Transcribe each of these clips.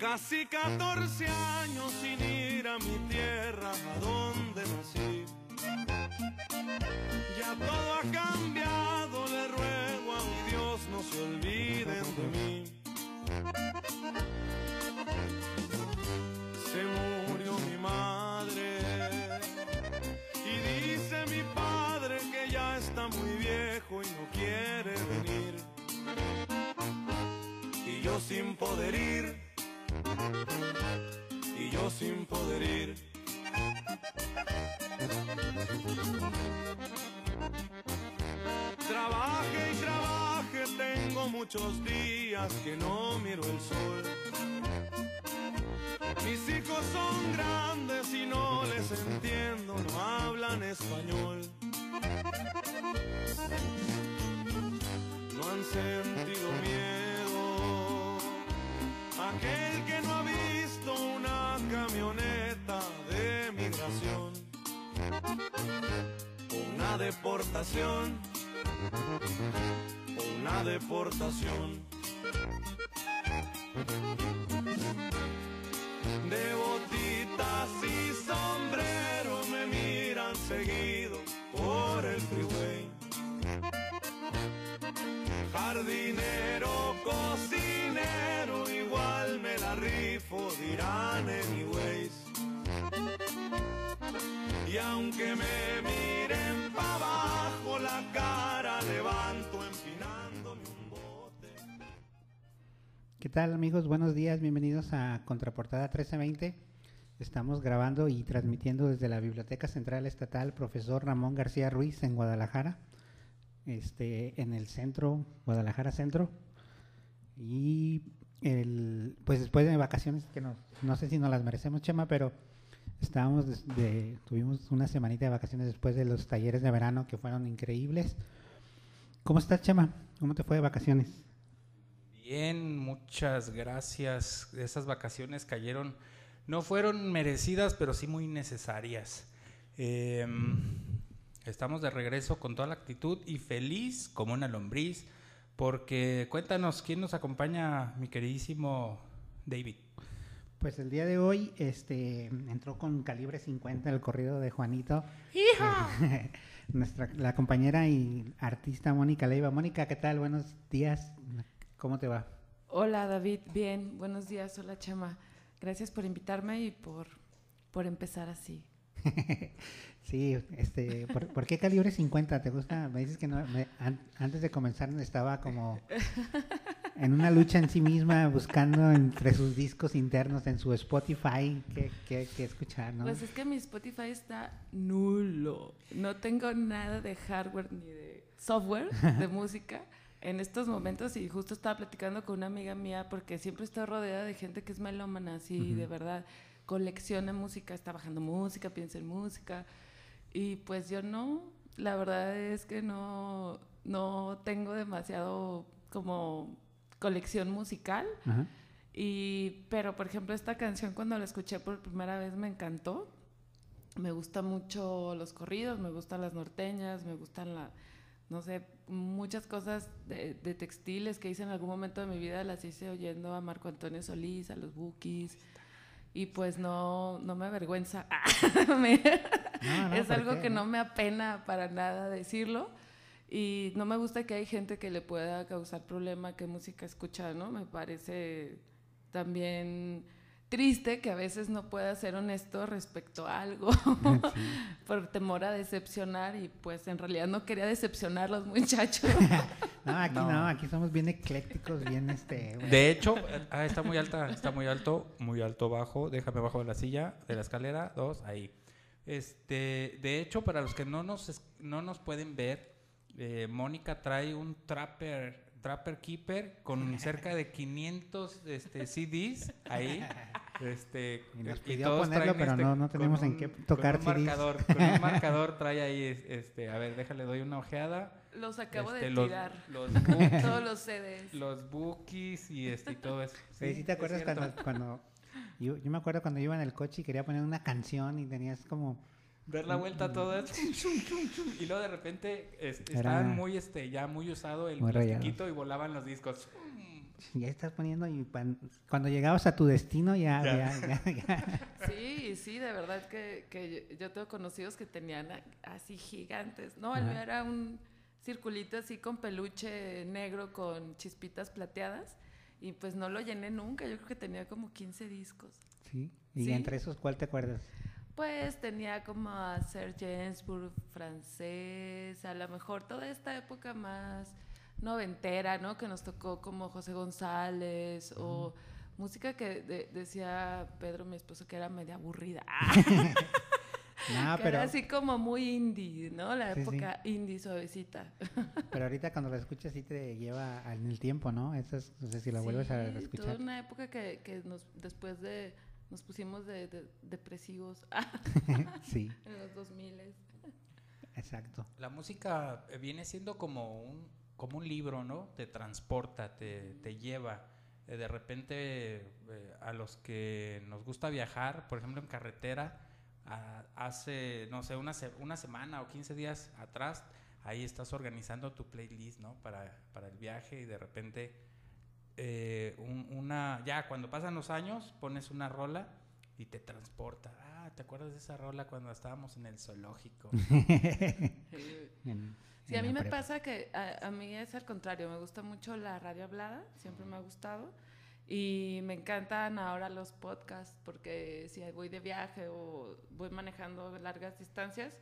Casi 14 años sin ir a mi tierra, a donde nací. Ya todo ha cambiado, le ruego a mi Dios no se olviden de mí. Se murió mi madre y dice mi padre que ya está muy viejo y no quiere venir. Y yo sin poder ir y yo sin poder ir. Trabaje y trabaje, tengo muchos días que no miro el sol. Mis hijos son grandes y no les entiendo, no hablan español. No han sentido miedo. Aquel que no ha visto una camioneta de migración. Una deportación. Una deportación. De botitas y sombrero me miran seguido por el freeway. Jardinero, aunque me miren pa' abajo, la cara levanto empinándome un bote. ¿Qué tal amigos? Buenos días, bienvenidos a Contraportada 1320. Estamos grabando y transmitiendo desde la Biblioteca Central Estatal Profesor Ramón García Ruiz en Guadalajara, este, en el centro, Guadalajara Centro. Y el, pues después de vacaciones, que no, no sé si nos las merecemos, Chema, pero estábamos desde, tuvimos una semanita de vacaciones después de los talleres de verano que fueron increíbles. ¿Cómo estás, Chema? ¿Cómo te fue de vacaciones? Bien, muchas gracias. Esas vacaciones cayeron, no fueron merecidas, pero sí muy necesarias. Eh, estamos de regreso con toda la actitud y feliz como una lombriz, porque cuéntanos, ¿quién nos acompaña, mi queridísimo David? Pues el día de hoy este, entró con calibre 50 el corrido de Juanito. Nuestra, la compañera y artista Mónica Leiva. Mónica, ¿qué tal? Buenos días. ¿Cómo te va? Hola David, bien, buenos días, hola Chema. Gracias por invitarme y por, por empezar así. sí, este, ¿por, por qué calibre 50? ¿Te gusta? Me dices que no, me, an, antes de comenzar estaba como en una lucha en sí misma, buscando entre sus discos internos, en su Spotify, qué, qué, qué escuchar, ¿no? Pues es que mi Spotify está nulo. No tengo nada de hardware ni de software de música en estos momentos y justo estaba platicando con una amiga mía porque siempre estoy rodeada de gente que es melómana, así uh -huh. de verdad, colecciona música, está bajando música, piensa en música y pues yo no, la verdad es que no, no tengo demasiado como colección musical. -huh. Y, pero, por ejemplo, esta canción cuando la escuché por primera vez me encantó. Me gustan mucho los corridos, me gustan las norteñas, me gustan la, no sé, muchas cosas de, de, textiles que hice en algún momento de mi vida, las hice oyendo a Marco Antonio Solís, a los Bookies. Y pues no, no me avergüenza. me, no, no, es algo que no me apena para nada decirlo. Y no me gusta que hay gente que le pueda causar problema qué música escucha, ¿no? Me parece también triste que a veces no pueda ser honesto respecto a algo sí. por temor a decepcionar y pues en realidad no quería decepcionar a los muchachos. no, aquí no. no. aquí somos bien eclécticos, bien este... Bueno. De hecho, ah, está muy alta, está muy alto, muy alto, bajo, déjame bajo de la silla, de la escalera, dos, ahí. Este, de hecho, para los que no nos, no nos pueden ver, eh, Mónica trae un trapper Trapper Keeper con cerca de 500 este, CDs ahí. Este, y nos pidió y todos ponerlo, pero este, no, no tenemos en qué tocar con un CDs. marcador, con un marcador trae ahí, este, a ver, déjale, doy una ojeada. Los acabo este, de los, tirar. Los, bookies, Todos los CDs. Los bookies y, este, y todo eso. Sí, ¿sí te acuerdas cuando, cuando yo, yo me acuerdo cuando iba en el coche y quería poner una canción y tenías como ver la vuelta a todo eso y luego de repente estaban muy este ya muy usado el muy plastiquito y volaban los discos ya estás poniendo y pan- cuando llegabas a tu destino ya, Ya. ya, ya, ya. Sí, sí, de verdad que, que yo, yo tengo conocidos que tenían así gigantes. No, el mío era un circulito así con peluche negro con chispitas plateadas y pues no lo llené nunca. Yo creo que tenía como 15 discos. Sí. Y Sí. entre esos, ¿cuál te acuerdas? Pues tenía como a Serge Gainsbourg francés, a lo mejor toda esta época más noventera, ¿no? Que nos tocó como José González o música que de- decía Pedro, mi esposo, que era media aburrida. No, que pero, era así como muy indie, ¿no? La Sí, sí. época indie suavecita. pero ahorita cuando la escuchas sí te lleva al- en el tiempo, ¿no? Eso es, no sé si la vuelves a Sí, escuchar. Toda una época que, que nos, después de nos pusimos de, de- depresivos sí, en los 2000 exacto. La música eh, viene siendo como un, como un libro, ¿no? Te transporta, te, te lleva. Eh, de repente, eh, a los que nos gusta viajar, por ejemplo, en carretera, a- hace, no sé, una, se- una semana o 15 días atrás, ahí estás organizando tu playlist, ¿no? Para, para el viaje y de repente, eh, un- una, ya cuando pasan los años, pones una rola y te transporta. Ah, ¿te acuerdas de esa rola cuando estábamos en el zoológico? Sí, a mí me pasa que a, a mí es al contrario, me gusta mucho la radio hablada, siempre me ha gustado. Y me encantan ahora los podcasts porque si voy de viaje o voy manejando largas distancias,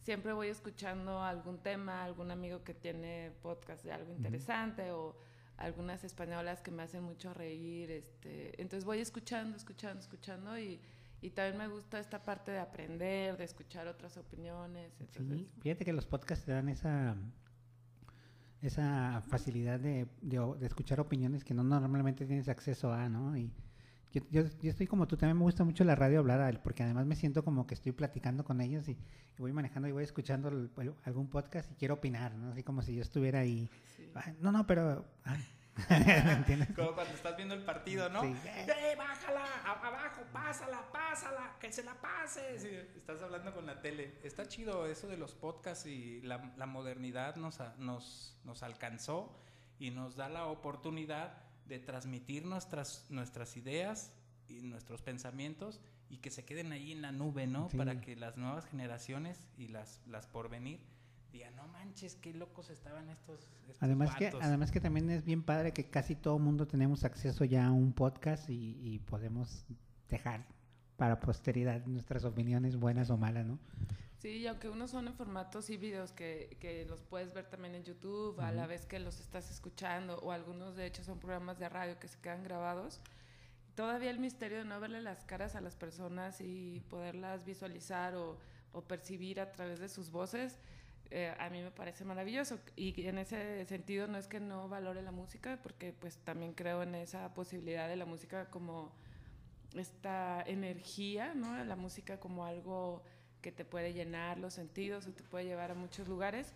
siempre voy escuchando algún tema, algún amigo que tiene podcast de algo interesante o algunas españolas que me hacen mucho reír. Este, entonces voy escuchando, escuchando, escuchando y, y también me gusta esta parte de aprender, de escuchar otras opiniones. Entonces, Sí, fíjate que los podcasts te dan esa esa facilidad de, de de escuchar opiniones que no normalmente tienes acceso a, ¿no? Y yo, yo, yo estoy como tú, también me gusta mucho la radio hablada, el- porque además me siento como que estoy platicando con ellos y, y voy manejando y voy escuchando el- el- algún podcast y quiero opinar, ¿no? Así como si yo estuviera ahí. sí. "Ah, no, no, pero... ah". ¿Me entiendes? Como cuando estás viendo el partido, ¿no? Sí. ¡Eh, bájala! a- abajo! ¡Pásala! ¡Pásala! ¡Que se la pase! Sí, estás hablando con la tele. Está chido eso de los podcasts y la, la modernidad nos, a- nos, nos alcanzó y nos da la oportunidad de transmitir nuestras, nuestras ideas y nuestros pensamientos y que se queden ahí en la nube, ¿no? Sí. Para que las nuevas generaciones y las, las por venir digan, no manches, qué locos estaban estos, estos Además que, vatos". además que también es bien padre que casi todo mundo tenemos acceso ya a un podcast y, y podemos dejar para posteridad nuestras opiniones buenas o malas, ¿no? Sí, y aunque unos son en formatos y videos que, que los puedes ver también en YouTube a la vez que los estás escuchando, o algunos de hecho son programas de radio que se quedan grabados, todavía el misterio de no verle las caras a las personas y poderlas visualizar o, o percibir a través de sus voces, eh, a mí me parece maravilloso. Y en ese sentido no es que no valore la música, porque pues también creo en esa posibilidad de la música como esta energía, ¿no? La música como algo que te puede llenar los sentidos o te puede llevar a muchos lugares,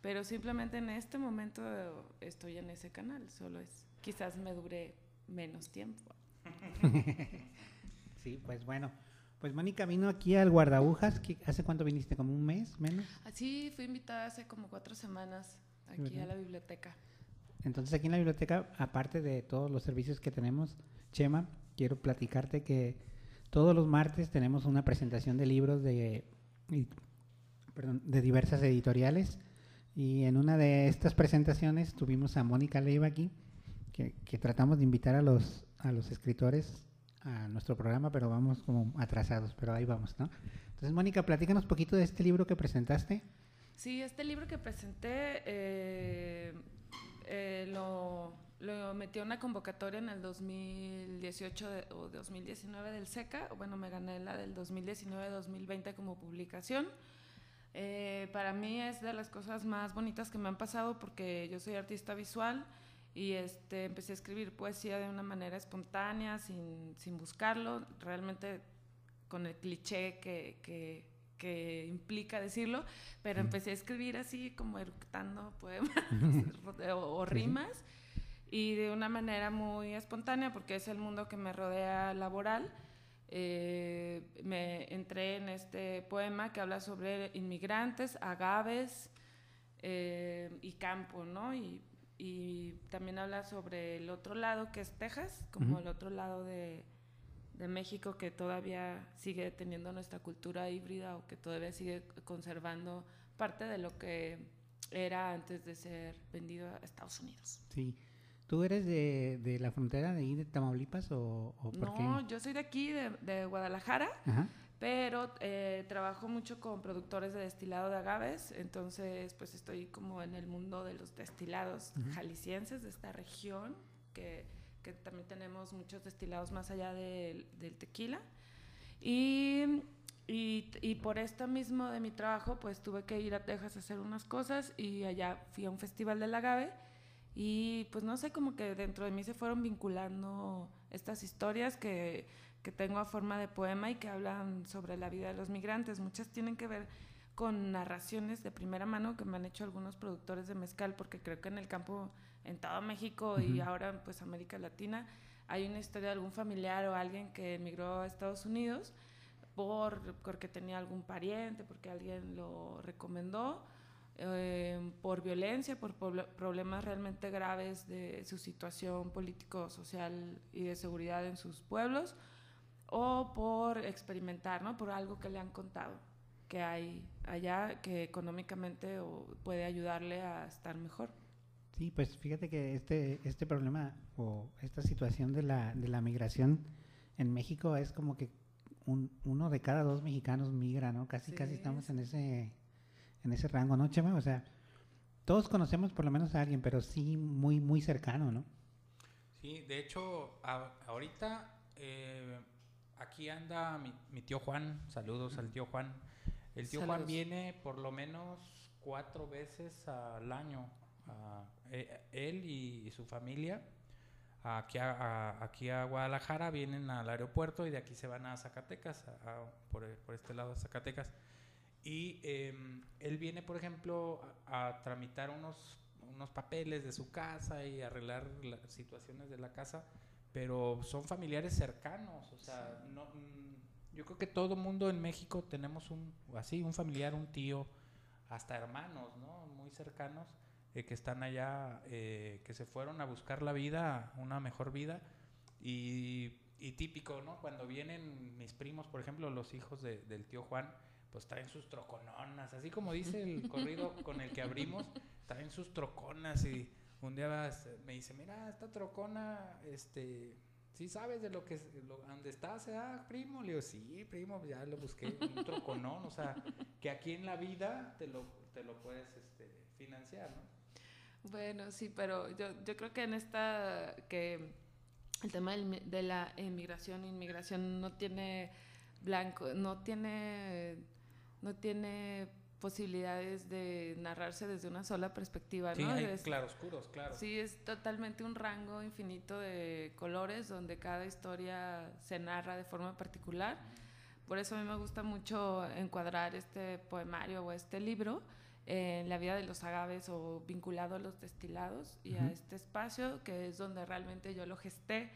pero simplemente en este momento estoy en ese canal, solo es, quizás me dure menos tiempo. Sí, pues bueno. Pues Mónica vino aquí al guardabujas. ¿qué- ¿Hace cuánto viniste? ¿Como un mes menos? Así fui invitada hace como cuatro semanas aquí ¿verdad? a la biblioteca. Entonces aquí en la biblioteca, aparte de todos los servicios que tenemos, Chema, quiero platicarte que todos los martes tenemos una presentación de libros de, de diversas editoriales y en una de estas presentaciones tuvimos a Mónica Leiva aquí, que, que tratamos de invitar a los, a los escritores a nuestro programa, pero vamos como atrasados, pero ahí vamos, ¿no? Entonces, Mónica, platícanos poquito de este libro que presentaste. Sí, este libro que presenté eh, eh, lo, lo metí a una convocatoria en el 2018 de- o 2019 del SECA. Bueno, me gané la del 2019-2020 como publicación. Eh, para mí es de las cosas más bonitas que me han pasado porque yo soy artista visual y este, empecé a escribir poesía de una manera espontánea, sin, sin buscarlo, realmente con el cliché que, que, que implica decirlo, pero empecé a escribir así como eructando poemas o, o rimas y de una manera muy espontánea porque es el mundo que me rodea laboral. Eh, me entré en este poema que habla sobre inmigrantes, agaves eh, y campo, ¿no? Y, y también habla sobre el otro lado, que es Texas, como Ujú. el otro lado de, de México que todavía sigue teniendo nuestra cultura híbrida o que todavía sigue conservando parte de lo que era antes de ser vendido a Estados Unidos. Sí. ¿Tú eres de, de la frontera de ahí de Tamaulipas o, o por qué? No, yo soy de aquí, de, de Guadalajara, Ajá. pero eh, trabajo mucho con productores de destilado de agaves, entonces pues estoy como en el mundo de los destilados Ujú. jaliscienses de esta región, que, que también tenemos muchos destilados más allá del, del tequila. Y, y, y por esto mismo de mi trabajo, pues tuve que ir a Texas a hacer unas cosas y allá fui a un festival del agave y pues no sé, como que dentro de mí se fueron vinculando estas historias que, que tengo a forma de poema y que hablan sobre la vida de los migrantes. Muchas tienen que ver con narraciones de primera mano que me han hecho algunos productores de mezcal, porque creo que en el campo, en todo México y ahora pues América Latina, hay una historia de algún familiar o alguien que emigró a Estados Unidos por, porque tenía algún pariente, porque alguien lo recomendó, eh, por violencia, por problemas realmente graves de su situación político, social y de seguridad en sus pueblos, o por experimentar, ¿no? Por algo que le han contado que hay allá que económicamente puede ayudarle a estar mejor. Sí, pues fíjate que este, este problema o esta situación de la, de la migración en México es como que un- uno de cada dos mexicanos migra, ¿no? Casi, casi Sí, estamos sí. en ese, en ese rango, ¿no, Chema? O sea, todos conocemos por lo menos a alguien, pero sí muy, muy cercano, ¿no? Sí, de hecho, a- ahorita eh, aquí anda mi, mi tío Juan. Saludos al tío Juan. El tío Juan Saludos. viene por lo menos cuatro veces al año. a- eh, él y, y su familia aquí a, a- aquí a Guadalajara vienen al aeropuerto y de aquí se van a Zacatecas, a- a- por, por este lado a Zacatecas. Y em, él viene, por ejemplo, a, a tramitar unos, unos papeles de su casa y arreglar las situaciones de la casa, pero son familiares cercanos, o sea, no, mm, yo creo que todo mundo en México tenemos un, así, un familiar, un tío, hasta hermanos, ¿no? Muy cercanos, eh, que están allá, eh, que se fueron a buscar la vida, una mejor vida, y, y típico, ¿no? Cuando vienen mis primos, por ejemplo, los hijos de- del tío Juan, pues traen sus trocononas, así como dice el corrido con el que abrimos, traen sus troconas y un día vas- me dice, mira, esta trocona, este, ¿sí sabes de lo que, lo, dónde estás, ah, primo? Le digo, sí, primo, ya lo busqué, un troconón, o sea, que aquí en la vida te lo, te lo puedes este, financiar, ¿no? Bueno, sí, pero yo, yo creo que en esta, que el tema de la inmigración, inmigración no tiene blanco, no tiene, no tiene posibilidades de narrarse desde una sola perspectiva, Sí, ¿no? hay Es- claroscuros, claro. Sí, es totalmente un rango infinito de colores donde cada historia se narra de forma particular. Por eso a mí me gusta mucho encuadrar este poemario o este libro en la vida de los agaves o vinculado a los destilados y a este espacio que es donde realmente yo lo gesté.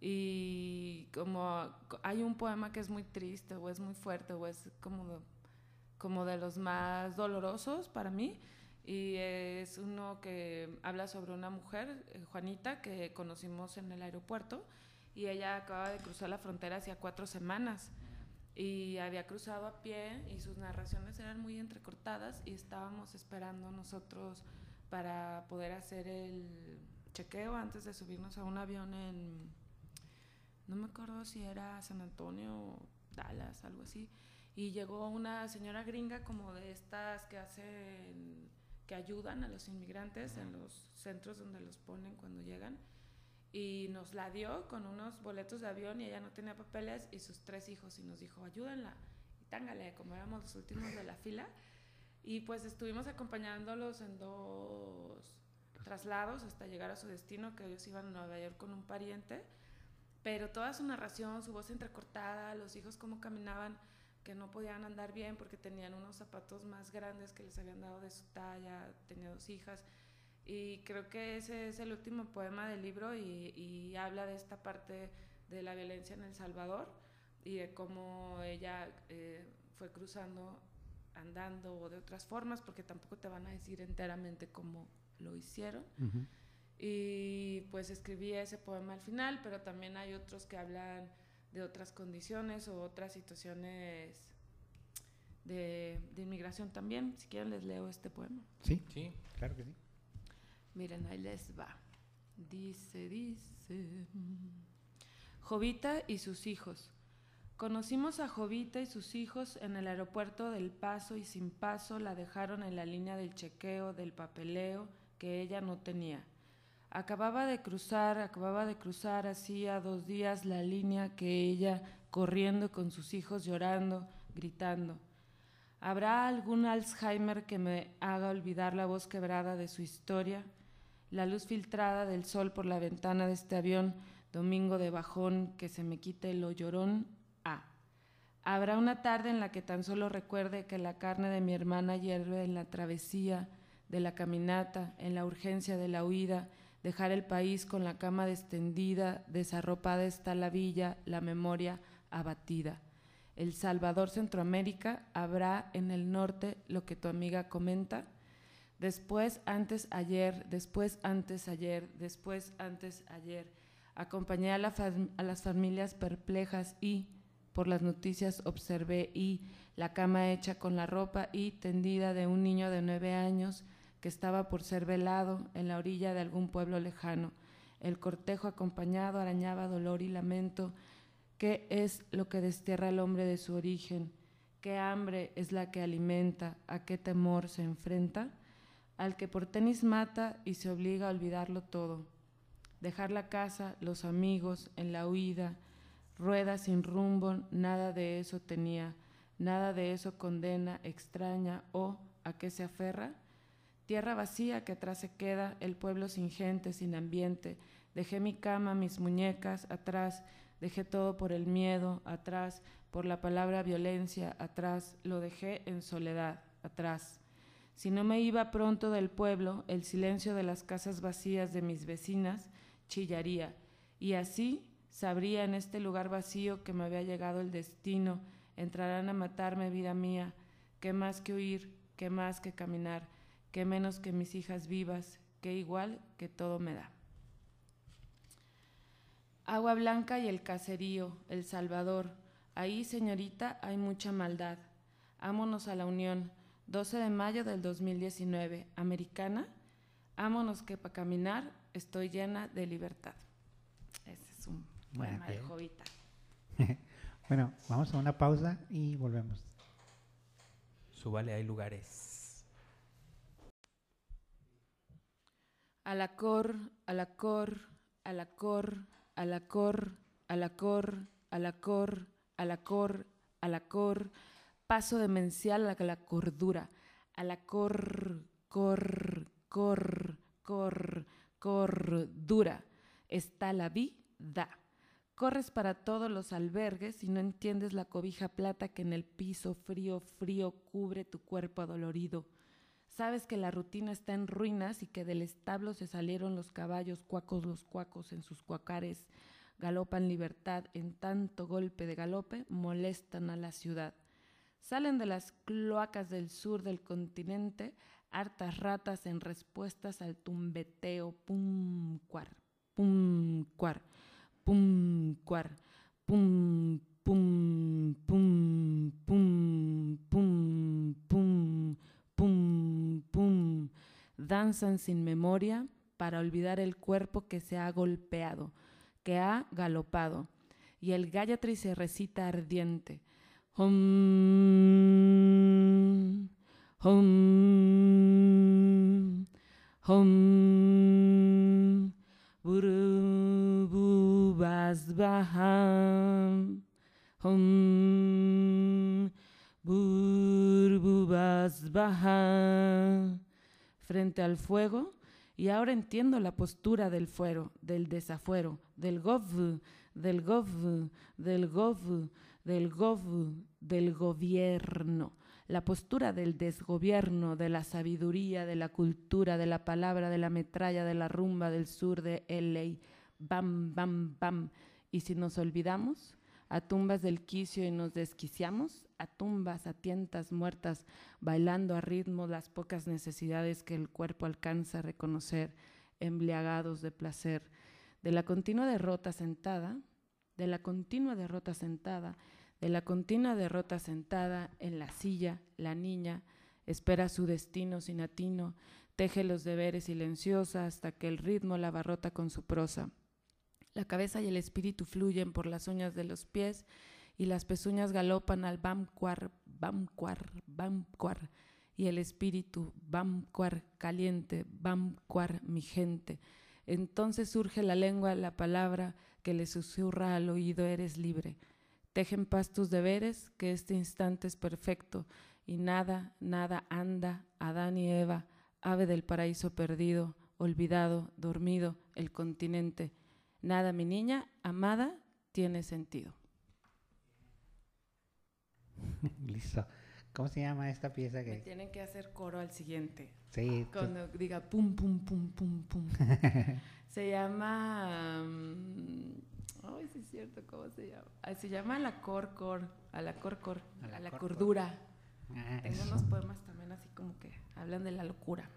Y como hay un poema que es muy triste o es muy fuerte o es como, como de los más dolorosos para mí, y es uno que habla sobre una mujer, eh, Juanita, que conocimos en el aeropuerto y ella acaba de cruzar la frontera hacía cuatro semanas y había cruzado a pie y sus narraciones eran muy entrecortadas y estábamos esperando nosotros para poder hacer el chequeo antes de subirnos a un avión en, no me acuerdo si era San Antonio Dallas, algo así. Y llegó una señora gringa como de estas que hacen, que ayudan a los inmigrantes en los centros donde los ponen cuando llegan. Y nos la dio con unos boletos de avión y ella no tenía papeles y sus tres hijos y nos dijo, ayúdenla. Y tángale, como éramos los últimos de la fila. Y pues estuvimos acompañándolos en dos traslados hasta llegar a su destino, que ellos iban a Nueva York con un pariente. Pero toda su narración, su voz entrecortada, los hijos cómo caminaban, que no podían andar bien porque tenían unos zapatos más grandes que les habían dado de su talla, tenía dos hijas. Y creo que ese es el último poema del libro y, y habla de esta parte de la violencia en El Salvador y de cómo ella eh, fue cruzando andando o de otras formas, porque tampoco te van a decir enteramente cómo lo hicieron. Ujú. Y pues escribí ese poema al final, pero también hay otros que hablan de otras condiciones o otras situaciones de, de inmigración también. Si quieren les leo este poema. Sí, Sí. claro que sí. Miren, ahí les va. Dice, dice. Jovita y sus hijos. Conocimos a Jovita y sus hijos en el aeropuerto del Paso y sin paso la dejaron en la línea del chequeo, del papeleo que ella no tenía. Acababa de cruzar, acababa de cruzar hacía dos días la línea que ella corriendo con sus hijos llorando, gritando. ¿Habrá algún Alzheimer que me haga olvidar la voz quebrada de su historia? La luz filtrada del sol por la ventana de este avión, domingo de bajón, que se me quite lo llorón. Ah. Habrá una tarde en la que tan solo recuerde que la carne de mi hermana hierve en la travesía, de la caminata, en la urgencia de la huida, dejar el país con la cama descendida, desarropada está la villa, la memoria abatida. El Salvador Centroamérica habrá en el norte lo que tu amiga comenta. Después, antes, ayer, después, antes, ayer, después, antes, ayer. Acompañé a, a las familias perplejas y, por las noticias, observé y la cama hecha con la ropa y tendida de un niño de nueve años que estaba por ser velado en la orilla de algún pueblo lejano. El cortejo acompañado arañaba dolor y lamento. ¿Qué es lo que destierra al hombre de su origen? ¿Qué hambre es la que alimenta? ¿A qué temor se enfrenta? Al que por tenis mata y se obliga a olvidarlo todo. Dejar la casa, los amigos, en la huida, rueda sin rumbo, nada de eso tenía, nada de eso condena, extraña o a qué se aferra. Tierra vacía que atrás se queda, el pueblo sin gente, sin ambiente. Dejé mi cama, mis muñecas atrás, dejé todo por el miedo, atrás, por la palabra violencia, atrás, lo dejé en soledad, atrás. Si no me iba pronto del pueblo, el silencio de las casas vacías de mis vecinas chillaría, y así sabría en este lugar vacío que me había llegado el destino, entrarán a matarme, vida mía, qué más que huir, qué más que caminar, qué menos que mis hijas vivas, qué igual que todo me da. Agua Blanca y el caserío, El Salvador. Ahí, señorita, hay mucha maldad. Ámonos a la unión. 12 de mayo del 2019. Americana. Ámonos que para caminar estoy llena de libertad. Ese es un poema de. Jovita. Bueno, vamos a una pausa y volvemos. Súbale, hay lugares. A la cor, a la cor, a la cor, a la cor, a la cor, a la cor, a la cor, a la cor, paso demencial a la cordura, a la cor, cor, cor, cor, cordura, está la vida. Corres para todos los albergues y no entiendes la cobija plata que en el piso frío, frío cubre tu cuerpo adolorido. Sabes que la rutina está en ruinas y que del establo se salieron los caballos, cuacos los cuacos en sus cuacares, galopan libertad en tanto golpe de galope, molestan a la ciudad. Salen de las cloacas del sur del continente hartas ratas en respuestas al tumbeteo, pum, cuar, pum, cuar, pum, cuar, pum, pum, pum, pum, pum, pum, pum, pum. Danzan sin memoria para olvidar el cuerpo que se ha golpeado, que ha galopado. Y el Gayatri se recita ardiente. Hum, hum, hum, hum, basbaham. Frente al fuego, y ahora entiendo la postura del fuero, del desafuero, del gov, del gov, del gov, del gov, del gobierno, la postura del desgobierno, de la sabiduría, de la cultura, de la palabra, de la metralla, de la rumba del sur de LA. Bam, bam, bam. Y si nos olvidamos, a tumbas del quicio y nos desquiciamos, a tumbas, a tientas muertas, bailando a ritmo las pocas necesidades que el cuerpo alcanza a reconocer embriagados de placer, de la continua derrota sentada, de la continua derrota sentada, de la continua derrota sentada en la silla, la niña espera su destino sin atino, teje los deberes silenciosa hasta que el ritmo la abarrota con su prosa. La cabeza y el espíritu fluyen por las uñas de los pies y las pezuñas galopan al bamcuar, bamcuar, bamcuar, y el espíritu, bamcuar caliente, bamcuar mi gente. Entonces surge la lengua, la palabra que le susurra al oído, eres libre. Tejen paz tus deberes, que este instante es perfecto, y nada, nada anda, Adán y Eva, ave del paraíso perdido, olvidado, dormido, el continente. Nada, mi niña, amada, tiene sentido. Listo. ¿Cómo se llama esta pieza que Me tienen que hacer coro al siguiente. Sí, tú- Cuando diga pum, pum, pum, pum, pum. se llama. mm, Ay, sí es cierto, ¿cómo se llama? Ah, se llama La Cor Cor, a la Cor Cor, A la a la Cor Cor. Cordura. Ah, Tengo eso. unos poemas también así como que hablan de la locura.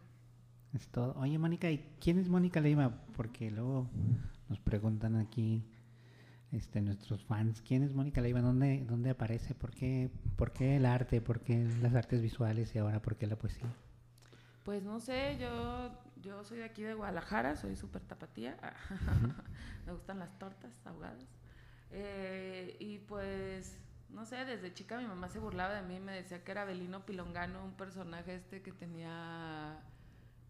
Es todo. Oye, Mónica, ¿y quién es Mónica Leiva? Porque luego nos preguntan aquí este, nuestros fans, ¿quién es Mónica Leiva? ¿Dónde, dónde aparece? ¿Por qué, ¿Por qué el arte? ¿Por qué las artes visuales y ahora por qué la poesía? Pues no sé, yo, yo soy de aquí de Guadalajara, soy súper tapatía. Me gustan las tortas ahogadas. Eh, y pues, no sé, desde chica mi mamá se burlaba de mí, me decía que era Belino Pilongano, un personaje este que tenía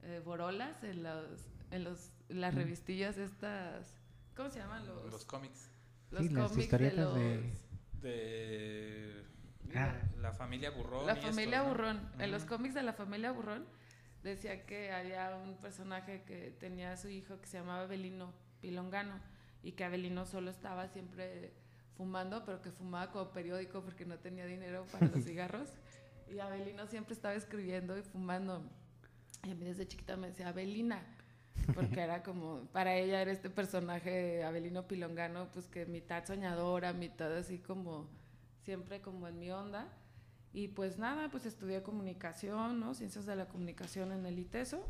eh, borolas en, los, en los, las Mm. revistillas estas. ¿Cómo se llaman los, Los cómics los Sí, las de historietas los- de- de Ah. la familia Burrón. La familia ¿no? Burrón. En los cómics de la familia Burrón decía que había un personaje que tenía a su hijo que se llamaba Abelino Pilongano y que Abelino solo estaba siempre fumando, pero que fumaba como periódico porque no tenía dinero para los cigarros. Y Abelino siempre estaba escribiendo y fumando. Y a mí desde chiquita me decía Abelina, porque era como, para ella era este personaje Abelino Pilongano, pues que mitad soñadora, mitad así como, siempre como en mi onda. Y pues nada, pues estudié comunicación, ¿no? Ciencias de la comunicación en el ITESO.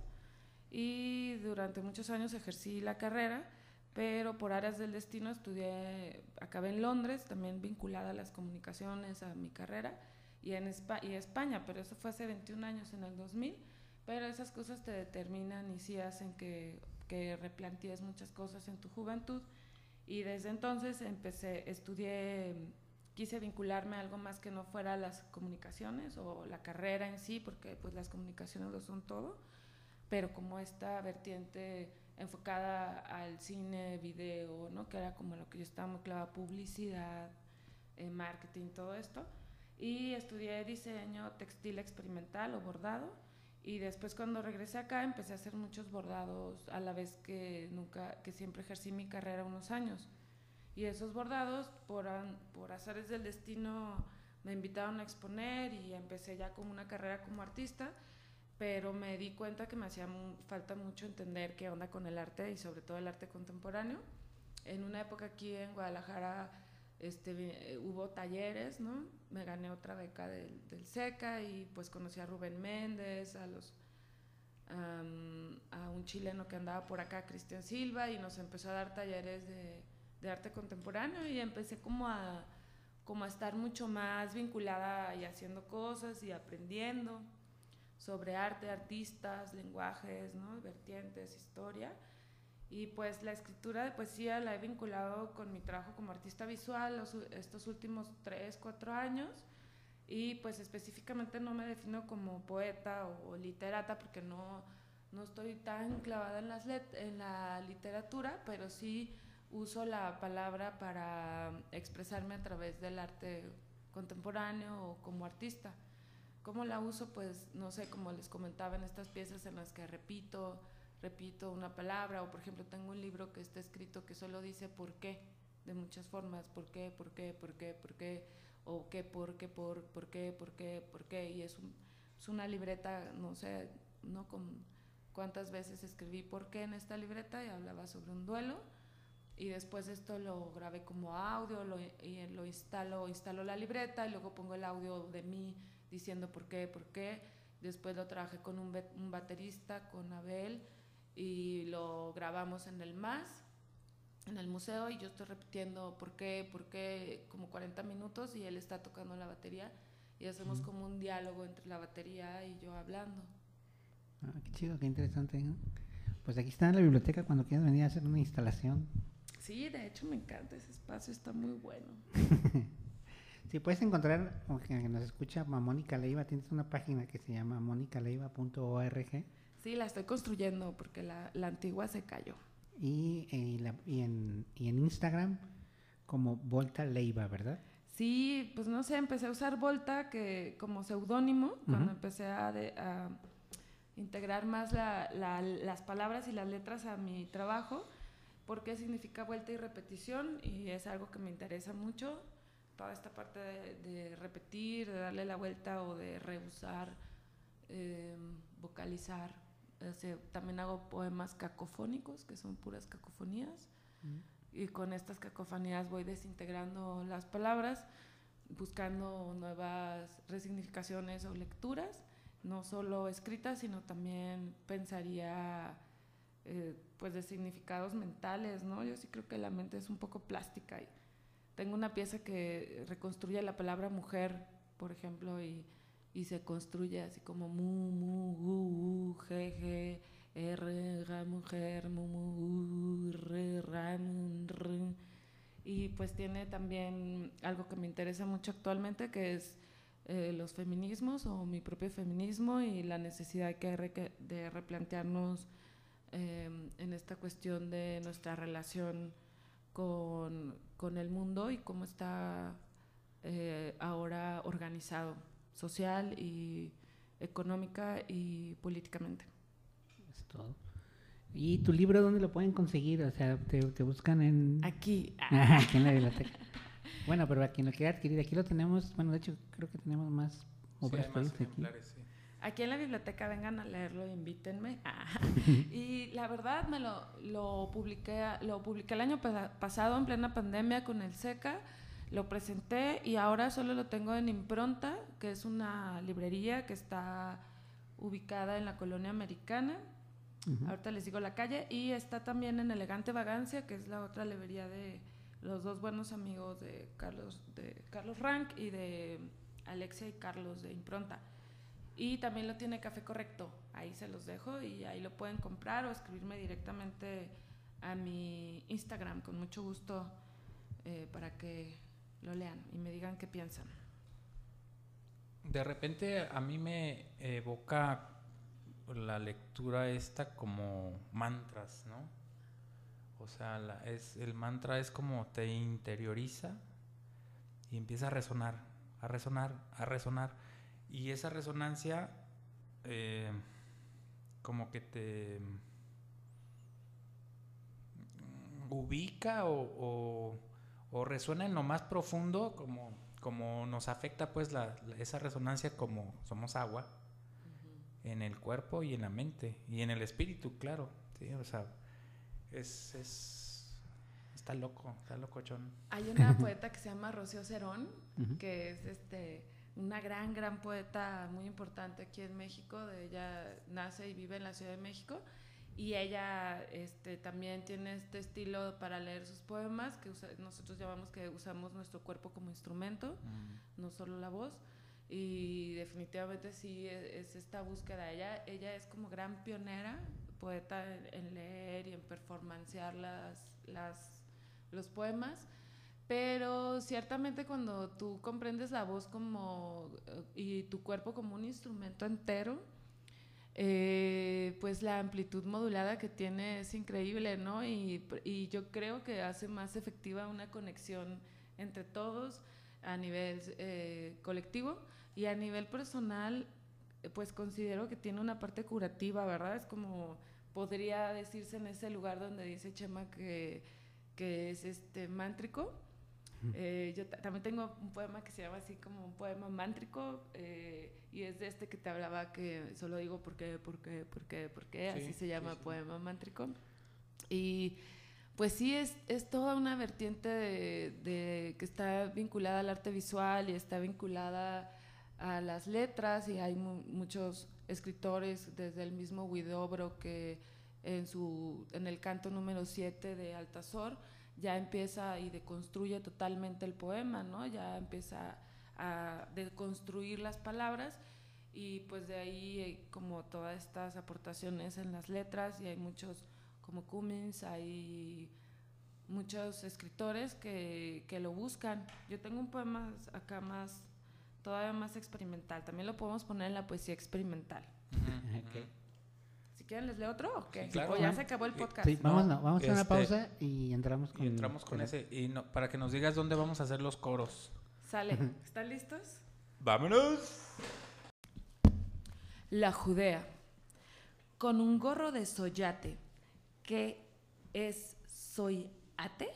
Y durante muchos años ejercí la carrera, pero por áreas del destino estudié, acabé en Londres, también vinculada a las comunicaciones, a mi carrera, y en Espa- y España, pero eso fue hace 21 años, en el 2000. Pero esas cosas te determinan y sí hacen que, que replantees muchas cosas en tu juventud. Y desde entonces empecé, estudié, quise vincularme a algo más que no fuera las comunicaciones o la carrera en sí, porque pues las comunicaciones lo son todo, pero como esta vertiente enfocada al cine, video, ¿no? que era como lo que yo estaba muy clavada, publicidad, eh, marketing, todo esto. Y estudié diseño textil experimental o bordado. Y después cuando regresé acá empecé a hacer muchos bordados a la vez que nunca, que siempre ejercí mi carrera unos años. Y esos bordados, por, por azares del destino, me invitaron a exponer y empecé ya como una carrera como artista, pero me di cuenta que me hacía falta mucho entender qué onda con el arte y sobre todo el arte contemporáneo. En una época aquí en Guadalajara este, eh, hubo talleres, ¿no? Me gané otra beca del, del SECA y pues conocí a Rubén Méndez, a los am, a un chileno que andaba por acá, Cristian Silva, y nos empezó a dar talleres de, arte contemporáneo y empecé como a, como a estar mucho más vinculada y haciendo cosas y aprendiendo sobre arte, artistas, lenguajes, vertientes, historia. Y pues la escritura de poesía la he vinculado con mi trabajo como artista visual los estos últimos tres, cuatro años. Y pues específicamente no me defino como poeta o, o literata porque no, no estoy tan clavada en, las let- en la literatura, pero sí uso la palabra para expresarme a través del arte contemporáneo o como artista. ¿Cómo la uso? Pues no sé, como les comentaba en estas piezas en las que repito, repito una palabra o por ejemplo tengo un libro que está escrito que solo dice por qué de muchas formas, por qué, por qué, por qué, por qué o qué, por qué, por, por qué, por qué, por qué y es, un- es una libreta, no sé, no con cuántas veces escribí por qué en esta libreta y hablaba sobre un duelo y después esto lo grabé como audio lo, y lo instalo, instalo la libreta y luego pongo el audio de mí diciendo por qué, por qué. Después lo trabajé con un, un baterista, con Abel, y lo grabamos en el MAS, en el museo, y yo estoy repitiendo por qué, por qué, como 40 minutos, y él está tocando la batería, y hacemos como un diálogo entre la batería y yo hablando. Ah, qué chido, qué interesante. ¿no? Pues aquí está en la biblioteca cuando quieras venir a hacer una instalación. Sí, de hecho me encanta ese espacio, está muy bueno. Si puedes encontrar, o que nos escucha, a Mónica Leiva, tienes una página que se llama monicaleiva.org Sí, la estoy construyendo porque la, la antigua se cayó. y, eh, la- y en, y en Instagram como Volta Leiva, ¿verdad? Sí, pues no sé, empecé a usar Volta que como seudónimo cuando empecé a, de- a integrar más la- la- las palabras y las letras a mi trabajo, porque significa vuelta y repetición y es algo que me interesa mucho, toda esta parte de, de repetir, de darle la vuelta o de reusar, eh, vocalizar. Sea, también hago poemas cacofónicos, que son puras cacofonías y con estas cacofonías voy desintegrando las palabras, buscando nuevas resignificaciones o lecturas, no solo escritas, sino también pensaría eh, pues de significados mentales, ¿no? Yo sí creo que la mente es un poco plástica y tengo una pieza que reconstruye la palabra mujer, por ejemplo, y, y se construye así como mu, mu, gu, u, je, je, R, ra, mujer, mu, mu, re, ra, mu, r. Y pues tiene también algo que me interesa mucho actualmente, que es eh, los feminismos o mi propio feminismo y la necesidad que hay de replantearnos eh, en esta cuestión de nuestra relación con, con el mundo y cómo está eh, ahora organizado social y económica y políticamente. Es todo. ¿Y tu libro dónde lo pueden conseguir? O sea, te, te buscan en... Aquí, aquí en la biblioteca. Bueno, pero a quien lo quiera adquirir, aquí lo tenemos, bueno, de hecho creo que tenemos más Sí, obras hay más aquí. sí. En la biblioteca vengan a leerlo, invítenme. Ah. Y la verdad me lo, lo publiqué lo publiqué el año pa- pasado en plena pandemia con el SECA, lo presenté y ahora solo lo tengo en Impronta, que es una librería que está ubicada en la colonia americana. Ahorita les digo la calle y está también en Elegante Vagancia, que es la otra librería de los dos buenos amigos de Carlos de Carlos Rank y de Alexia y Carlos de Impronta. Y también lo tiene Café Correcto. Ahí se los dejo y ahí lo pueden comprar o escribirme directamente a mi Instagram con mucho gusto eh, para que lo lean y me digan qué piensan. De repente a mí me evoca la lectura esta como mantras, ¿no? O sea, es, el mantra es como te interioriza y empieza a resonar, a resonar, a resonar. Y esa resonancia eh, como que te ubica o- o resuena en lo más profundo como, como nos afecta pues la- la- esa resonancia como somos agua en el cuerpo y en la mente y en el espíritu, claro. Sí, o sea, es, es está loco, está locochón. Hay una poeta que se llama Rocío Cerón, que es este una gran, gran poeta muy importante aquí en México. De ella nace y vive en la Ciudad de México. Y ella este, también tiene este estilo para leer sus poemas, que usa- nosotros llamamos que usamos nuestro cuerpo como instrumento, no solo la voz. Y definitivamente sí e- es, esta búsqueda. Ella, ella es como gran pionera, poeta en, en leer y en performancear las, las, los poemas. Pero ciertamente cuando tú comprendes la voz como eh, y tu cuerpo como un instrumento entero, eh, pues la amplitud modulada que tiene es increíble, ¿no? Y, y yo creo que hace más efectiva una conexión entre todos a nivel eh, colectivo y a nivel personal, pues considero que tiene una parte curativa, ¿verdad? Es como podría decirse en ese lugar donde dice Chema que, que es este mántrico. Eh, yo ta- también tengo un poema que se llama así como un poema mántrico eh, y es de este que te hablaba que solo digo por qué, por qué, por qué, por qué, Sí, así se sí, llama sí. poema mántrico. Y pues sí, es, es toda una vertiente de, de- que está vinculada al arte visual y está vinculada a las letras y hay mu- muchos escritores, desde el mismo Huidobro, que en, su, en el canto número 7 de Altazor, ya empieza y deconstruye totalmente el poema, ¿no? Ya empieza a deconstruir las palabras y pues de ahí eh, como todas estas aportaciones en las letras y hay muchos como Cummins, hay muchos escritores que, que, lo buscan. Yo tengo un poema acá más, todavía más experimental, también lo podemos poner en la poesía experimental. quieren, ¿les leo otro o qué? claro. o ya se acabó el podcast. Sí, vamos, no, vamos a una este, pausa y entramos con, Y entramos con ese. Y no, para que nos digas dónde vamos a hacer los coros. Sale. ¿Están listos? ¡Vámonos! La Judea. Con un gorro de soyate, que es soyate,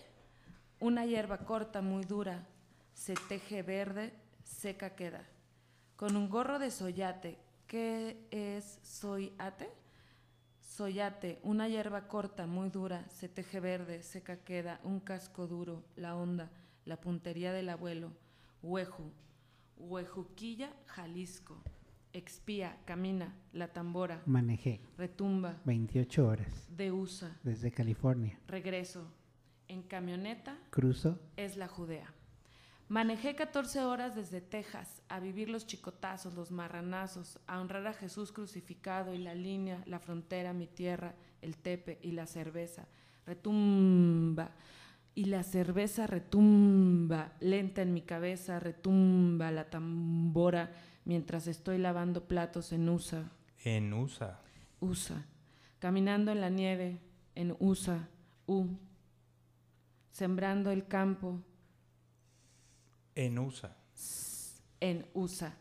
una hierba corta muy dura, se teje verde, seca queda. Con un gorro de soyate, ¿qué es soyate? Soyate, una hierba corta muy dura, se teje verde, seca queda, un casco duro, la onda, la puntería del abuelo, hueju, huejuquilla, Jalisco. Expía, camina, la tambora, Manejé retumba, 28 horas de USA, desde California. regreso. En camioneta Cruzo es la Judea. Manejé 14 horas desde Texas a vivir los chicotazos, los marranazos, a honrar a Jesús crucificado y la línea, la frontera, mi tierra, el tepe y la cerveza. Retumba. Y la cerveza retumba, lenta en mi cabeza, retumba la tambora mientras estoy lavando platos en USA. En USA. USA. Caminando en la nieve, en USA, U. Sembrando el campo, En USA. en USA.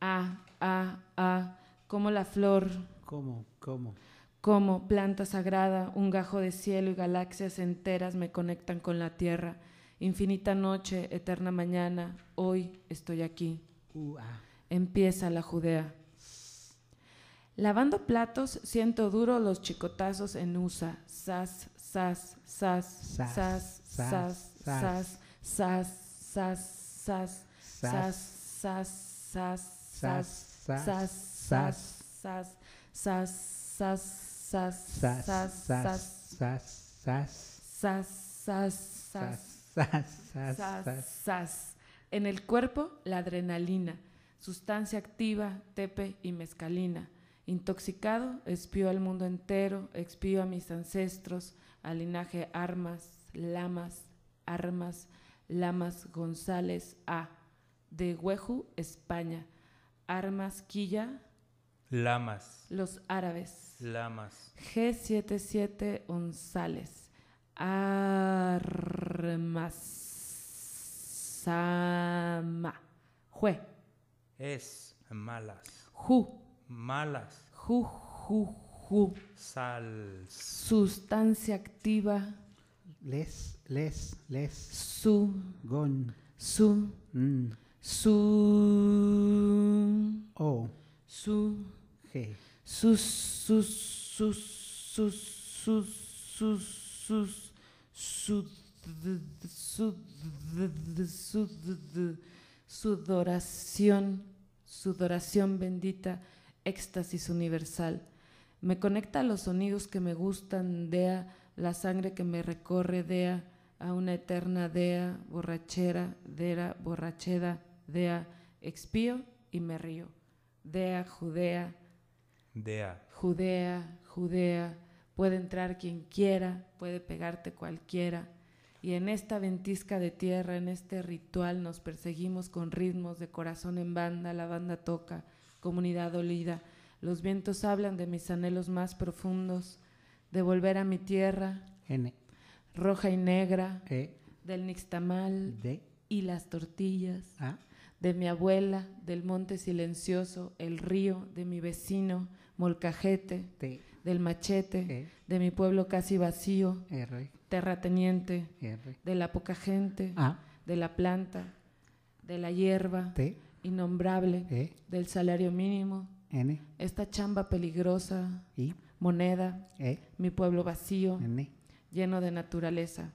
A, a, a, como la flor, ¿Cómo? ¿Cómo? como planta sagrada, un gajo de cielo y galaxias enteras me conectan con la tierra. Infinita noche, eterna mañana, hoy estoy aquí. Uh, ah. Empieza la Judea. Lavando platos, siento duro los chicotazos en USA. Sas, sas, sas, Sas, sas, sas, sas, sas, sas, sas, sas, sas, sas, Sas, sas, sas, sas, sas, sas, sas, sas, Sas, sas, sas, sas, sas, sas, sas, sas, sas, sas, sas, sas, sas. sas. En el cuerpo, la adrenalina, sustancia activa, tepe y mescalina. Intoxicado, expío al mundo entero, expío a mis ancestros, al linaje Armas, Lamas, Armas, Lamas González A. De Hueju, España. Armas Quilla, Lamas. los árabes. Lamas. G77 González. Armasama. Jue. Es malas. Ju. Malas. Ju, ju, ju. Sal. Sustancia activa. Les, les, les, Su. gon, Su. mm, Su. o, Su. ge, sus, sus, sus, sus, sus, sus, sus, sud, sud, sud, sudoración, sudoración bendita, éxtasis universal. Me conecta a los sonidos que me gustan, dea, la sangre que me recorre, dea, a una eterna dea, borrachera, dea, borrachera, dea, expío y me río. Dea, Judea, Dea. Judea, Judea, puede entrar quien quiera, puede pegarte cualquiera. Y en esta ventisca de tierra, en este ritual, nos perseguimos con ritmos de corazón en banda, la banda toca, comunidad dolida. Los vientos hablan de mis anhelos más profundos, de volver a mi tierra, n, roja y negra, e, del nixtamal d, y las tortillas a, de mi abuela, del monte silencioso, el río, de mi vecino, Molcajete, t, del machete, e, de mi pueblo casi vacío, r, terrateniente, r, de la poca gente, a, de la planta, de la hierba, t, innombrable, e, del salario mínimo, n, esta chamba peligrosa, i, moneda, e, mi pueblo vacío, lleno de naturaleza.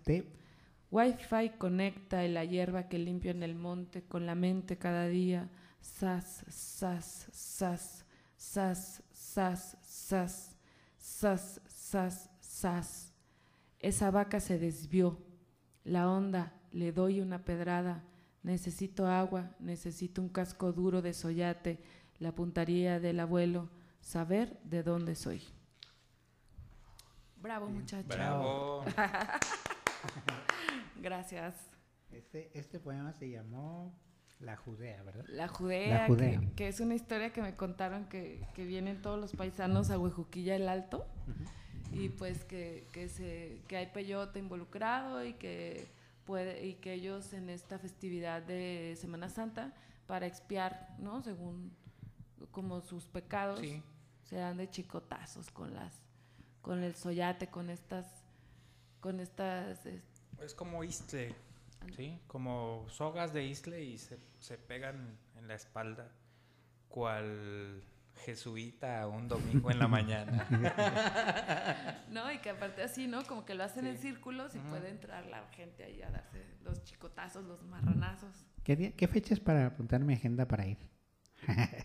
Wi-Fi conecta la hierba que limpio en el monte con la mente cada día. Sas, sas, sas, sas, sas, sas, sas, sas, sas. Esa vaca se desvió. La onda, le doy una pedrada. Necesito agua, necesito un casco duro de soyate, la puntaría del abuelo, saber de dónde soy. Bravo, muchacho. Bravo. Gracias. Este, este poema se llamó La Judea, ¿verdad? La Judea, La Judea. Que, que es una historia que me contaron que, que vienen todos los paisanos a Huejuquilla el Alto y pues que, que, se, que hay peyote involucrado y que, puede, y que ellos en esta festividad de Semana Santa para expiar, ¿no? Según como sus pecados, Sí. se dan de chicotazos con las con el soyate, con estas con estas es- Es como isle, ¿sí? Como sogas de isle y se, se pegan en la espalda, cual jesuita un domingo en la mañana. No, y que aparte así, ¿no? Como que lo hacen en círculos y puede entrar la gente ahí a darse los chicotazos, los marranazos. ¿Qué, día- qué fechas para apuntar mi agenda para ir?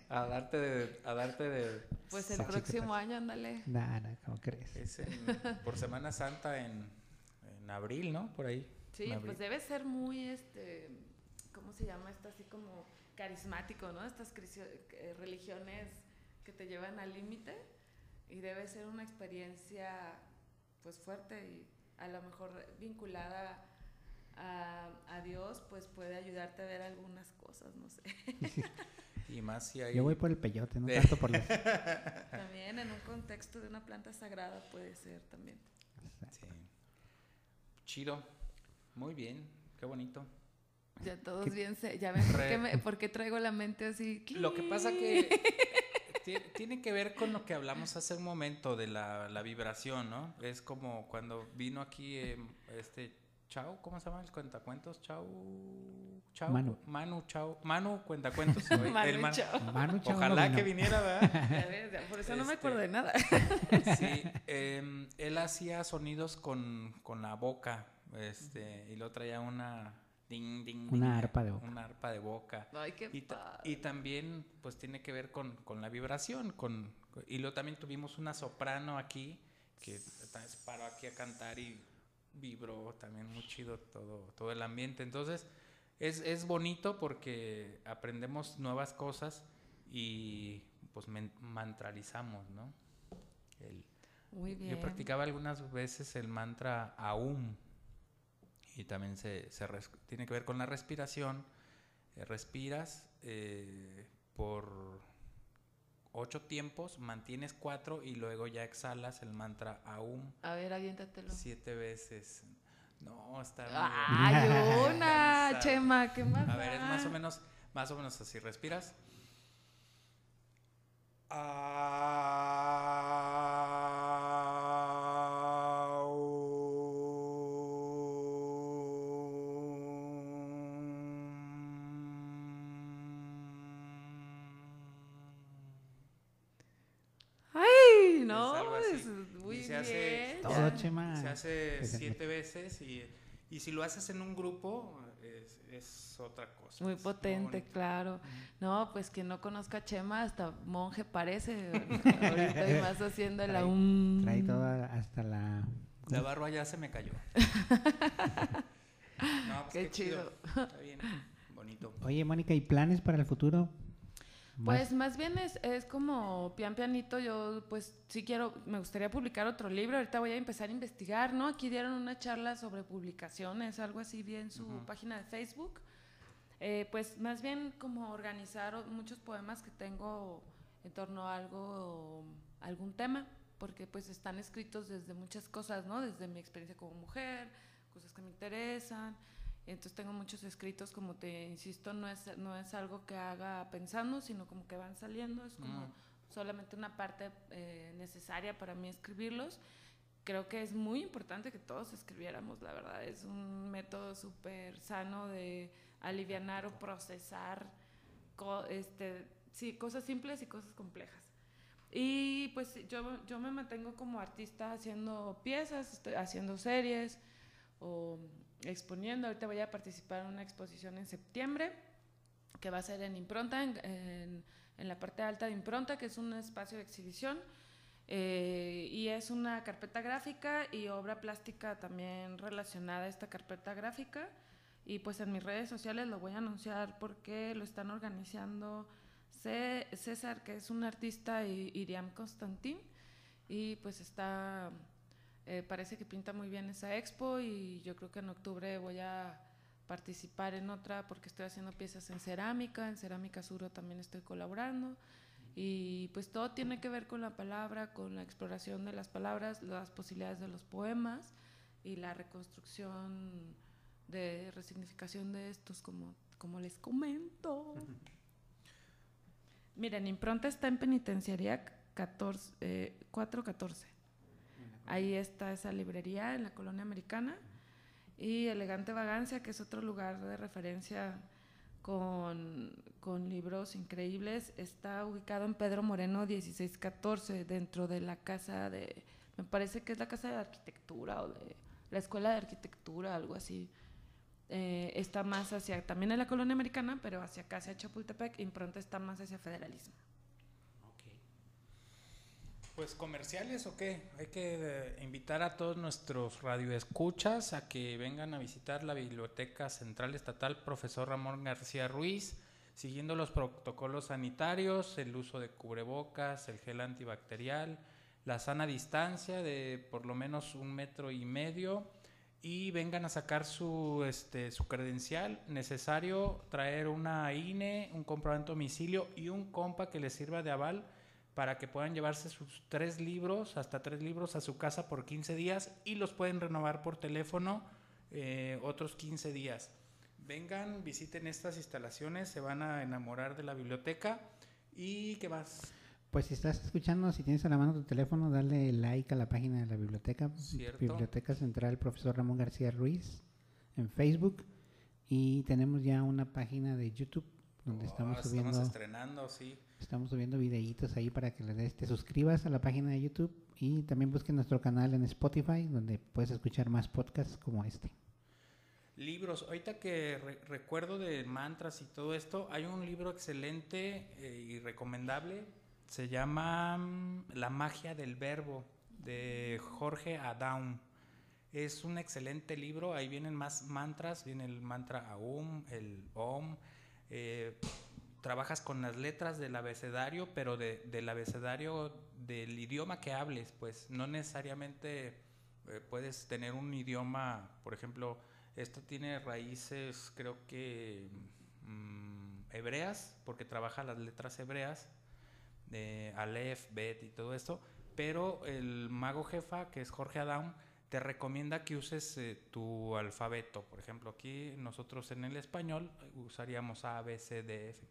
A darte de... A darte de Pues el próximo ¿qué año, ándale. Nada, ¿cómo crees? es en- por Semana Santa en, en abril, ¿no? Por ahí. Sí, pues debe ser muy, este, ¿cómo se llama esto? Así como carismático, ¿no? Estas eh, religiones que te llevan al límite y debe ser una experiencia, pues fuerte y a lo mejor vinculada a, a Dios, pues puede ayudarte a ver algunas cosas, no sé. Y más si hay... Yo voy por el peyote, no tanto por las... También en un contexto de una planta sagrada puede ser también. Sí. Chido. Muy bien. Qué bonito. Ya todos ¿Qué- bien se, ya ven por qué, me- por qué traigo la mente así. Lo que pasa que ti- tiene que ver con lo que hablamos hace un momento de la, la vibración, ¿no? Es como cuando vino aquí eh, este Chao, ¿cómo se llama el cuentacuentos? Chao, Chao, Manu. Manu, Chao, Manu cuentacuentos. Manu el man- Chao. Manu Chao Ojalá no que viniera, ¿verdad? Por eso no me Este, acuerdo de nada. Sí, em, él hacía sonidos con, con la boca, este, y lo traía una ding, ding, Una ding, arpa de boca. Una arpa de boca. Ay, qué Y, ta- padre. y también pues tiene que ver con, con la vibración, con, y luego también tuvimos una soprano aquí que se paró aquí a cantar y vibró también muy chido todo, todo el ambiente. Entonces es, es bonito porque aprendemos nuevas cosas y pues mantralizamos, ¿no? El- Muy bien. yo practicaba algunas veces el mantra Aum y también se, se res- tiene que ver con la respiración. Eh, respiras eh, por ocho tiempos, mantienes cuatro y luego ya exhalas el mantra Aum A ver, aviéntatelo. siete veces. No, está muy ¡Ay, una! Chema, ¿qué más? a ver, es más o menos, más o menos así. Respiras. ¡Ay! Se hace Que siete veces y, y si lo haces en un grupo es, es otra cosa. Muy potente, claro. No, pues quien no conozca a Chema, hasta monje parece. Ahorita y más haciendo la un. Trae todo hasta la... La barba ya se me cayó. no, pues Qué chido. Está bien, bonito. Oye, Mónica, ¿y planes para el futuro? Pues más bien es, es como pian pianito, yo pues sí quiero, me gustaría publicar otro libro, ahorita voy a empezar a investigar, ¿no? Aquí dieron una charla sobre publicaciones, algo así, vi en su página de Facebook. Eh, pues más bien como organizar muchos poemas que tengo en torno a algo, algún tema, porque pues están escritos desde muchas cosas, ¿no? Desde mi experiencia como mujer, cosas que me interesan. Entonces tengo muchos escritos, como te insisto, no es, no es algo que haga pensando, sino como que van saliendo, es como Mm. solamente una parte eh, necesaria para mí escribirlos. Creo que es muy importante que todos escribiéramos, la verdad, es un método súper sano de alivianar o procesar co- este, sí, cosas simples y cosas complejas. Y pues yo, yo me mantengo como artista haciendo piezas, estoy haciendo series o exponiendo. Ahorita voy a participar en una exposición en septiembre que va a ser en Impronta, en, la parte alta de Impronta, que es un espacio de exhibición. Eh, y es una carpeta gráfica y obra plástica también relacionada a esta carpeta gráfica. Y pues en mis redes sociales lo voy a anunciar porque lo están organizando César, que es un artista, y Iriam Constantín. Y pues está, eh, parece que pinta muy bien esa expo y yo creo que en octubre voy a participar en otra porque estoy haciendo piezas en cerámica, en cerámica suro también estoy colaborando y pues todo tiene que ver con la palabra, con la exploración de las palabras, las posibilidades de los poemas y la reconstrucción de resignificación de estos, como, como les comento. Miren, Impronta está en Penitenciaría 14, 414. Ahí está esa librería en la colonia americana. Y Elegante Vagancia, que es otro lugar de referencia con, con, libros increíbles. Está ubicado en Pedro Moreno 1614, dentro de la casa de, me parece que es la casa de arquitectura o de la escuela de arquitectura, algo así. Eh, está más hacia, también en la colonia americana, pero hacia acá, hacia Chapultepec, y pronto está más hacia federalismo. Pues comerciales o qué? Hay que eh, invitar a todos nuestros radioescuchas a que vengan a visitar la Biblioteca Central Estatal Profesor Ramón García Ruiz, siguiendo los protocolos sanitarios, el uso de cubrebocas, el gel antibacterial, la sana distancia de por lo menos un metro y medio y vengan a sacar su, este, su credencial. Necesario traer una INE, un comprobante de domicilio y un compa que les sirva de aval para que puedan llevarse sus tres libros, hasta tres libros a su casa por 15 días y los pueden renovar por teléfono eh, otros 15 días. Vengan, visiten estas instalaciones, se van a enamorar de la biblioteca y qué más. Pues si estás escuchando, si tienes a la mano tu teléfono, dale like a la página de la biblioteca, Biblioteca Central Profesor Ramón García Ruiz en Facebook y tenemos ya una página de YouTube donde estamos subiendo. Estamos estrenando, sí. Estamos subiendo videitos ahí para que le des, te suscribas a la página de YouTube y también busquen nuestro canal en Spotify donde puedes escuchar más podcasts como este. Libros, ahorita que recuerdo de mantras y todo esto, hay un libro excelente eh, y recomendable, se llama mm, La magia del verbo de Jorge Adaum. Es un excelente libro, ahí vienen más mantras, viene el mantra Aum, el Om, eh, trabajas con las letras del abecedario, pero del abecedario del idioma que hables, pues no necesariamente eh, puedes tener un idioma, por ejemplo, esto tiene raíces creo que mm, hebreas, porque trabaja las letras hebreas, de Aleph, Bet y todo esto, pero el mago jefa, que es Jorge Adam, te recomienda que uses eh, tu alfabeto. Por ejemplo, aquí nosotros en el español usaríamos A, B, C, D, F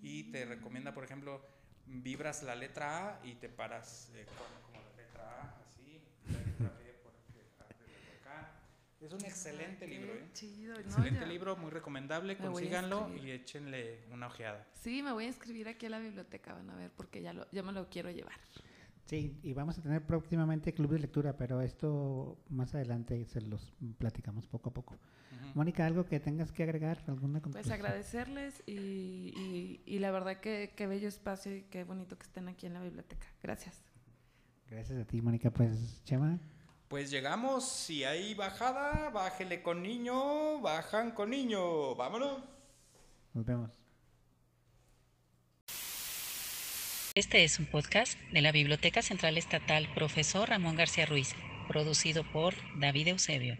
y te recomienda, por ejemplo, vibras la letra A y te paras eh, como, la letra A, así, la letra B por, acá. Es un excelente libro, ¿eh? Chido, excelente libro, muy recomendable, consíganlo y échenle una ojeada. Sí, me voy a inscribir aquí a la biblioteca, van a ver, porque ya, lo, ya me lo quiero llevar. Sí, y vamos a tener próximamente club de lectura, pero esto más adelante se los platicamos poco a poco. Mónica, ¿algo que tengas que agregar? ¿Alguna Pues agradecerles y, y, la verdad que qué bello espacio y qué bonito que estén aquí en la biblioteca. Gracias. Gracias a ti, Mónica. Pues, Chema. Pues llegamos, si hay bajada, bájele con niño, bajan con niño. Vámonos. Nos vemos. Este es un podcast de la Biblioteca Central Estatal Profesor Ramón García Ruiz, producido por David Eusebio.